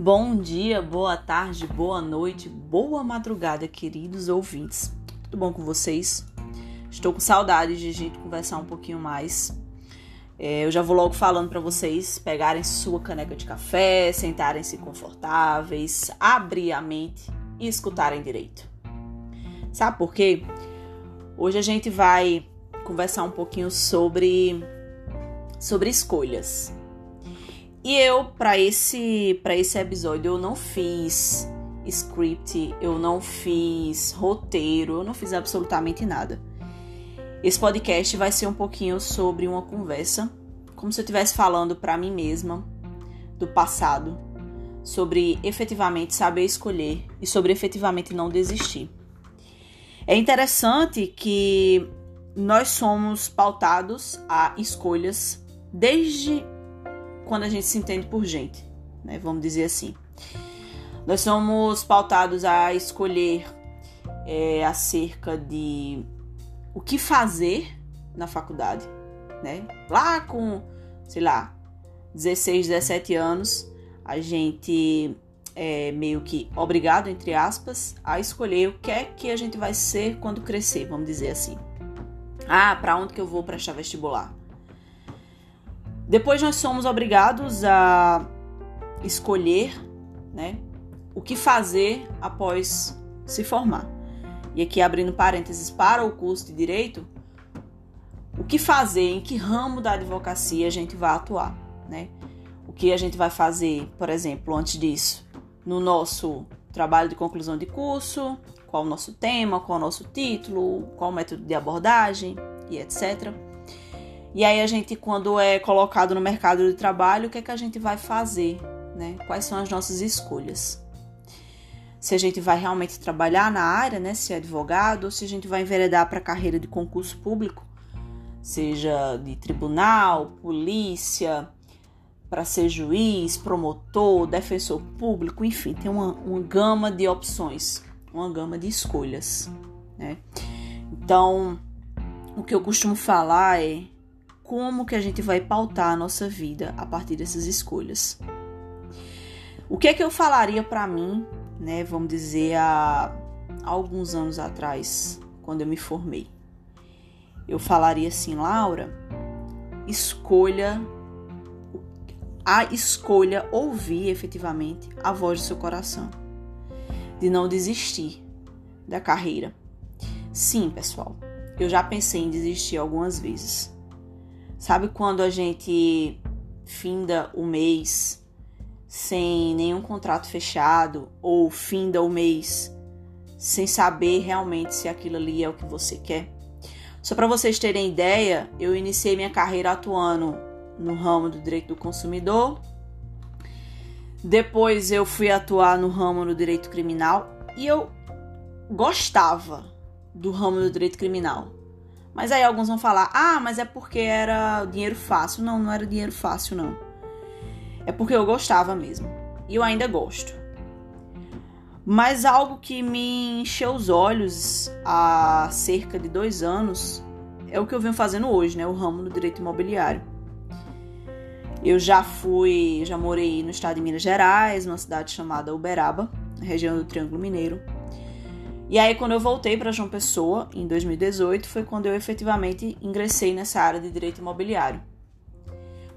Bom dia, boa tarde, boa noite, boa madrugada, queridos ouvintes. Tudo bom com vocês? Estou com saudade de a gente conversar um pouquinho mais. É, eu já vou logo falando para vocês pegarem sua caneca de café, sentarem-se confortáveis, abrir a mente e escutarem direito. Sabe por quê? Hoje a gente vai conversar um pouquinho sobre sobre escolhas. E eu, para esse, para esse episódio, eu não fiz script, eu não fiz roteiro, eu não fiz absolutamente nada. Esse podcast vai ser um pouquinho sobre uma conversa, como se eu estivesse falando para mim mesma do passado, sobre efetivamente saber escolher e sobre efetivamente não desistir. É interessante que nós somos pautados a escolhas desde quando a gente se entende por gente, né? Vamos dizer assim. Nós somos pautados a escolher é, acerca de o que fazer na faculdade, né? Lá com, sei lá, 16, 17 anos, a gente é meio que obrigado, entre aspas, a escolher o que é que a gente vai ser quando crescer, vamos dizer assim. Ah, para onde que eu vou prestar vestibular? Depois nós somos obrigados a escolher, né, o que fazer após se formar. E aqui abrindo parênteses para o curso de direito, o que fazer, em que ramo da advocacia a gente vai atuar, né? O que a gente vai fazer, por exemplo, antes disso, no nosso trabalho de conclusão de curso, qual o nosso tema, qual o nosso título, qual o método de abordagem e etc. E aí a gente, quando é colocado no mercado de trabalho, o que é que a gente vai fazer? Né? Quais são as nossas escolhas? Se a gente vai realmente trabalhar na área, né? Se é advogado, ou se a gente vai enveredar para a carreira de concurso público, seja de tribunal, polícia, para ser juiz, promotor, defensor público, enfim, tem uma, uma gama de opções, uma gama de escolhas, né? Então, o que eu costumo falar é como que a gente vai pautar a nossa vida a partir dessas escolhas. O que é que eu falaria para mim, né, vamos dizer, há alguns anos atrás, quando eu me formei? Eu falaria assim, Laura, escolha a escolha ouvir efetivamente a voz do seu coração, de não desistir da carreira. Sim, pessoal, eu já pensei em desistir algumas vezes. Sabe quando a gente finda o mês sem nenhum contrato fechado ou finda o mês sem saber realmente se aquilo ali é o que você quer? Só para vocês terem ideia, eu iniciei minha carreira atuando no ramo do direito do consumidor. Depois eu fui atuar no ramo do direito criminal e eu gostava do ramo do direito criminal. Mas aí alguns vão falar: ah, mas é porque era dinheiro fácil. Não, não era dinheiro fácil, não. É porque eu gostava mesmo. E eu ainda gosto. Mas algo que me encheu os olhos há cerca de dois anos é o que eu venho fazendo hoje, né? O ramo do direito imobiliário. Eu já fui, já morei no estado de Minas Gerais, numa cidade chamada Uberaba, região do Triângulo Mineiro. E aí, quando eu voltei para João Pessoa, em 2018, foi quando eu efetivamente ingressei nessa área de direito imobiliário.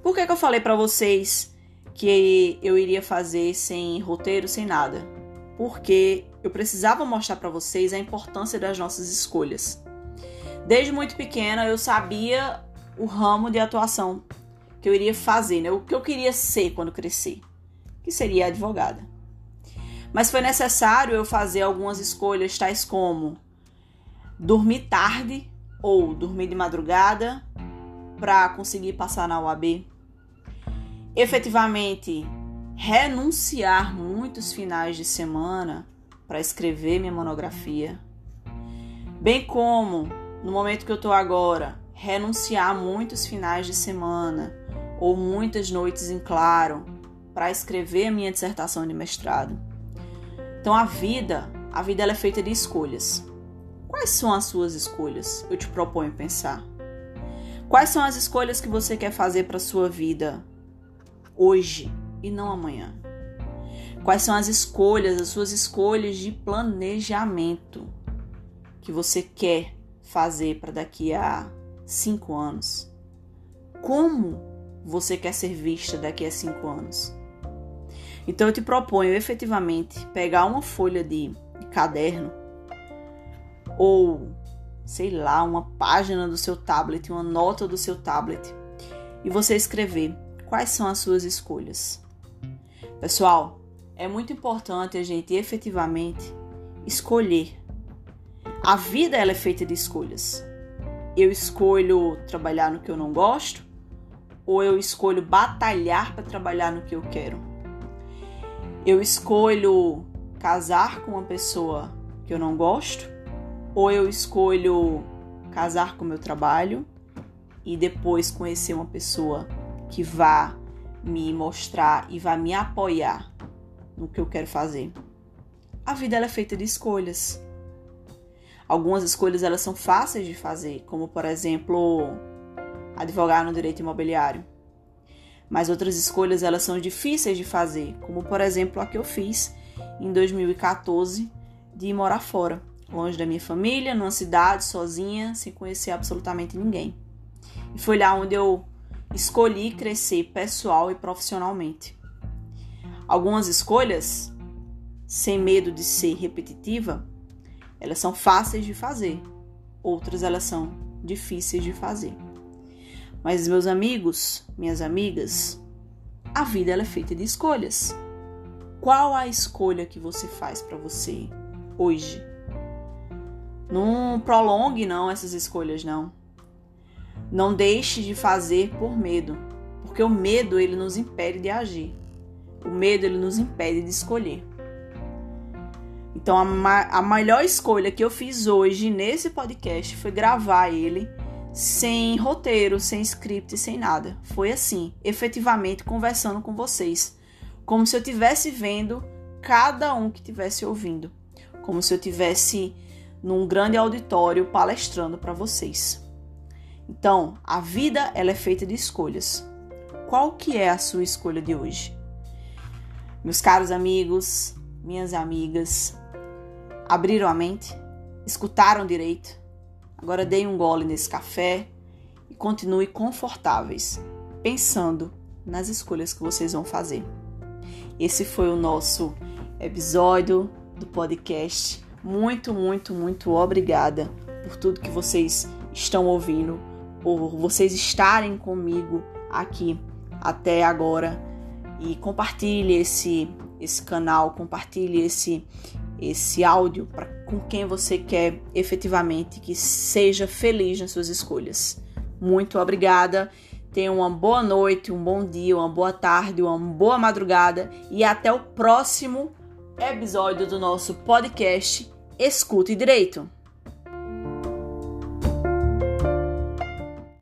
Por que, que eu falei para vocês que eu iria fazer sem roteiro, sem nada? Porque eu precisava mostrar para vocês a importância das nossas escolhas. Desde muito pequena, eu sabia o ramo de atuação que eu iria fazer, né? o que eu queria ser quando crescer, que seria advogada. Mas foi necessário eu fazer algumas escolhas, tais como dormir tarde ou dormir de madrugada para conseguir passar na UAB. Efetivamente, renunciar muitos finais de semana para escrever minha monografia. Bem como, no momento que eu estou agora, renunciar muitos finais de semana ou muitas noites em claro para escrever minha dissertação de mestrado. Então a vida, a vida ela é feita de escolhas. Quais são as suas escolhas? Eu te proponho pensar. Quais são as escolhas que você quer fazer para sua vida hoje e não amanhã? Quais são as escolhas, as suas escolhas de planejamento que você quer fazer para daqui a cinco anos? Como você quer ser vista daqui a cinco anos? Então eu te proponho efetivamente pegar uma folha de, de caderno ou sei lá, uma página do seu tablet, uma nota do seu tablet e você escrever quais são as suas escolhas. Pessoal, é muito importante a gente efetivamente escolher. A vida ela é feita de escolhas. Eu escolho trabalhar no que eu não gosto ou eu escolho batalhar para trabalhar no que eu quero. Eu escolho casar com uma pessoa que eu não gosto ou eu escolho casar com o meu trabalho e depois conhecer uma pessoa que vá me mostrar e vá me apoiar no que eu quero fazer. A vida é feita de escolhas. Algumas escolhas elas são fáceis de fazer, como por exemplo, advogar no direito imobiliário. Mas outras escolhas elas são difíceis de fazer, como por exemplo a que eu fiz em 2014 de morar fora, longe da minha família, numa cidade sozinha, sem conhecer absolutamente ninguém. E foi lá onde eu escolhi crescer pessoal e profissionalmente. Algumas escolhas, sem medo de ser repetitiva, elas são fáceis de fazer, outras elas são difíceis de fazer. Mas meus amigos, minhas amigas, a vida é feita de escolhas. Qual a escolha que você faz para você hoje? Não prolongue não essas escolhas não. Não deixe de fazer por medo, porque o medo ele nos impede de agir. O medo ele nos impede de escolher. Então a, ma a melhor escolha que eu fiz hoje nesse podcast foi gravar ele sem roteiro, sem script, sem nada. Foi assim, efetivamente conversando com vocês, como se eu tivesse vendo cada um que estivesse ouvindo, como se eu tivesse num grande auditório palestrando para vocês. Então, a vida ela é feita de escolhas. Qual que é a sua escolha de hoje? Meus caros amigos, minhas amigas, abriram a mente, escutaram direito. Agora deem um gole nesse café e continue confortáveis, pensando nas escolhas que vocês vão fazer. Esse foi o nosso episódio do podcast. Muito, muito, muito obrigada por tudo que vocês estão ouvindo por vocês estarem comigo aqui até agora e compartilhe esse esse canal, compartilhe esse esse áudio para com quem você quer efetivamente que seja feliz nas suas escolhas. Muito obrigada. Tenha uma boa noite, um bom dia, uma boa tarde, uma boa madrugada e até o próximo episódio do nosso podcast Escute Direito.